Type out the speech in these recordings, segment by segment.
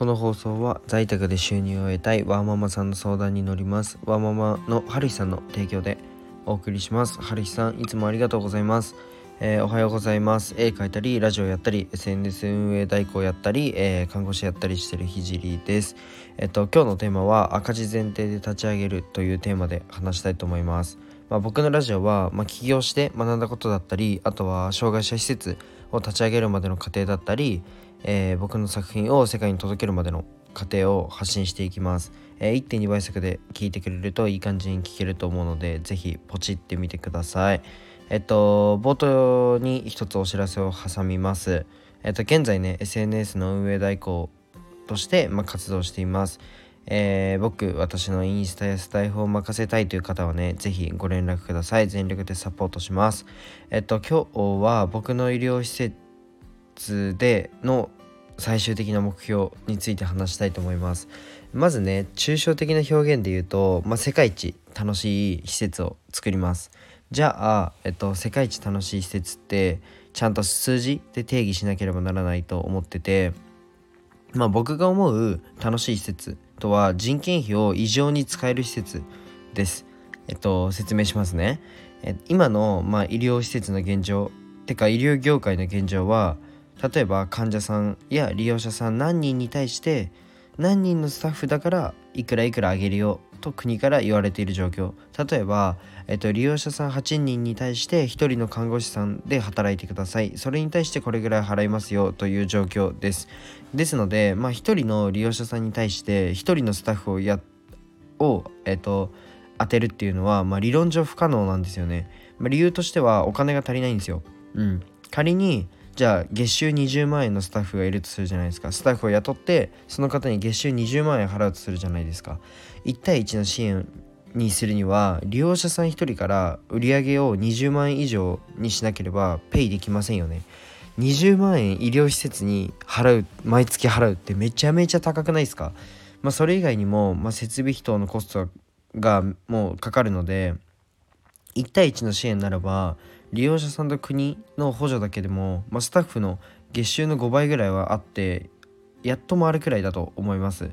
この放送は在宅で収入を得たいワーママさんの相談に乗ります。ワーママのはるひさんの提供でお送りします。はるひさんいつもありがとうございます。えー、おはようございます。絵描いたりラジオやったり SNS 運営代行やったり、えー、看護師やったりしてるひじりです。えっと今日のテーマは赤字前提で立ち上げるというテーマで話したいと思います。まあ、僕のラジオは、まあ、起業して学んだことだったりあとは障害者施設を立ち上げるまでの過程だったり、えー、僕の作品を世界に届けるまでの過程を発信していきます、えー、1.2倍速で聞いてくれるといい感じに聞けると思うので是非ポチってみてください。えっと冒頭に一つお知らせを挟みます。えっと現在ね SNS の運営代行として、まあ、活動しています。えー、僕、私のインスタやスタイフを任せたいという方はね、ぜひご連絡ください。全力でサポートします。えっと、今日は僕の医療施設での最終的な目標について話したいと思いますまずね抽象的な表現で言うと、まあ、世界一楽しい施設を作りますじゃあ、えっと、世界一楽しい施設ってちゃんと数字で定義しなければならないと思っててまあ僕が思う楽しい施設とは人件費を異常に使える施設です。えっと説明しますね。え今の、まあ、医療施設の現状てか医療業界の現状は例えば患者さんや利用者さん何人に対して何人のスタッフだからいくらいくらあげるよと国から言われている状況。例えば、えっと、利用者さん8人に対して1人の看護師さんで働いてください。それに対してこれぐらい払いますよという状況です。ですので、まあ、1人の利用者さんに対して1人のスタッフをやを、えっと、当てるっていうのは、まあ、理論上不可能なんですよね、まあ、理由としてはお金が足りないんですよ、うん、仮にじゃあ月収20万円のスタッフがいるとするじゃないですか。スタッフを雇ってその方に月収20万円払うとするじゃないですか。1対1の支援にするには利用者さん1人から売上を20万円以上にしなければペイできませんよね。20万円医療施設に払う毎月払うってめちゃめちゃ高くないですか。まあそれ以外にも、まあ、設備費等のコストがもうかかるので1対1の支援ならば利用者さんと国の補助だけでも、まあ、スタッフの月収の5倍ぐらいはあってやっと回るくらいだと思います。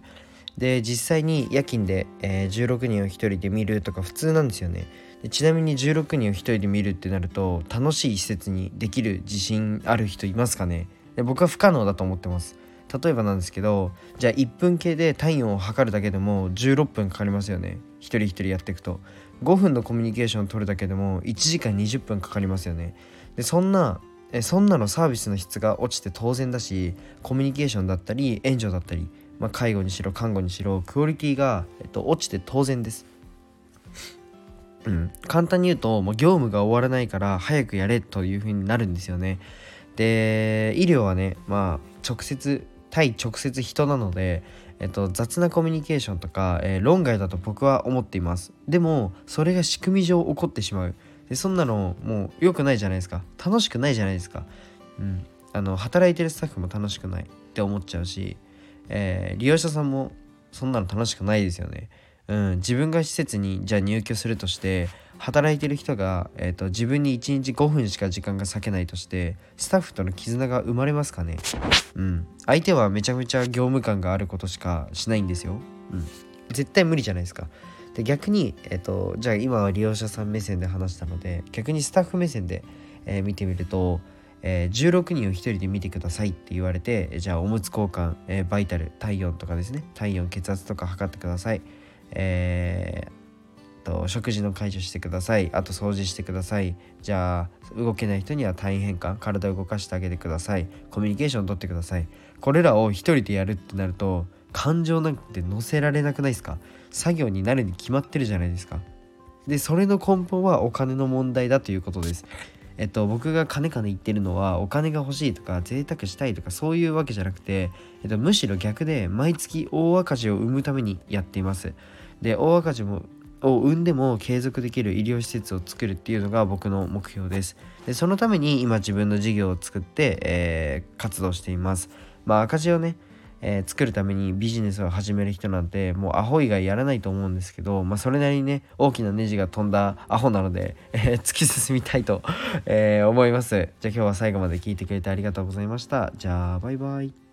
で実際に夜勤で、えー、16人を1人で見るとか普通なんですよね。でちなみに16人を1人で見るってなると楽しい施設にできる自信ある人いますかね。で僕は不可能だと思ってます。例えばなんですけどじゃあ1分計で体温を測るだけでも16分かかりますよね。一人一人やっていくと。5分のコミュニケーションを取るだけでも1時間20分かかりますよね。でそんなえそんなのサービスの質が落ちて当然だしコミュニケーションだったり援助だったり、まあ、介護にしろ看護にしろクオリティが、えっと、落ちて当然です。うん、簡単に言うともう業務が終わらないから早くやれという風になるんですよね。で医療はねまあ直接対直接人なのでえっと、雑なコミュニケーションとか、えー、論外だと僕は思っています。でもそれが仕組み上起こってしまう。でそんなのもう良くないじゃないですか。楽しくないじゃないですか。うん。あの働いてるスタッフも楽しくないって思っちゃうし、えー、利用者さんもそんなの楽しくないですよね。ん自分が施設にじゃあ入居するとして働いてる人が、えーと、自分に1日5分しか時間が割けないとしてスタッフとの絆が生まれますかね？うん。相手はめちゃめちゃ業務感があることしかしないんですよ。うん。絶対無理じゃないですか。で逆に、えーと、じゃあ今は利用者さん目線で話したので逆にスタッフ目線で、えー、見てみると、えー、16人を1人で見てくださいって言われてじゃあおむつ交換、えー、バイタル体温とかですね。体温血圧とか測ってください。えー、と食事の介助してください。あと掃除してください。じゃあ動けない人には単位変換体を動かしてあげてください。コミュニケーション取ってください。これらを一人でやるってなると感情なんて乗せられなくないですか？作業になるに決まってるじゃないですか。でそれの根本はお金の問題だということです。えっと、僕が金金言ってるのはお金が欲しいとか贅沢したいとかそういうわけじゃなくて、えっと、むしろ逆で毎月大赤字を生むためにやっていますで大赤字もを生んでも継続できる医療施設を作るっていうのが僕の目標です。でそのために今自分の事業を作って、えー、活動しています。まあ赤字をね、えー、作るためにビジネスを始める人なんてもうアホ以外やらないと思うんですけど、まあ、それなりにね大きなネジが飛んだアホなので、えー、突き進みたいと、え思います。じゃあ今日は最後まで聞いてくれてありがとうございました。じゃあバイバイ。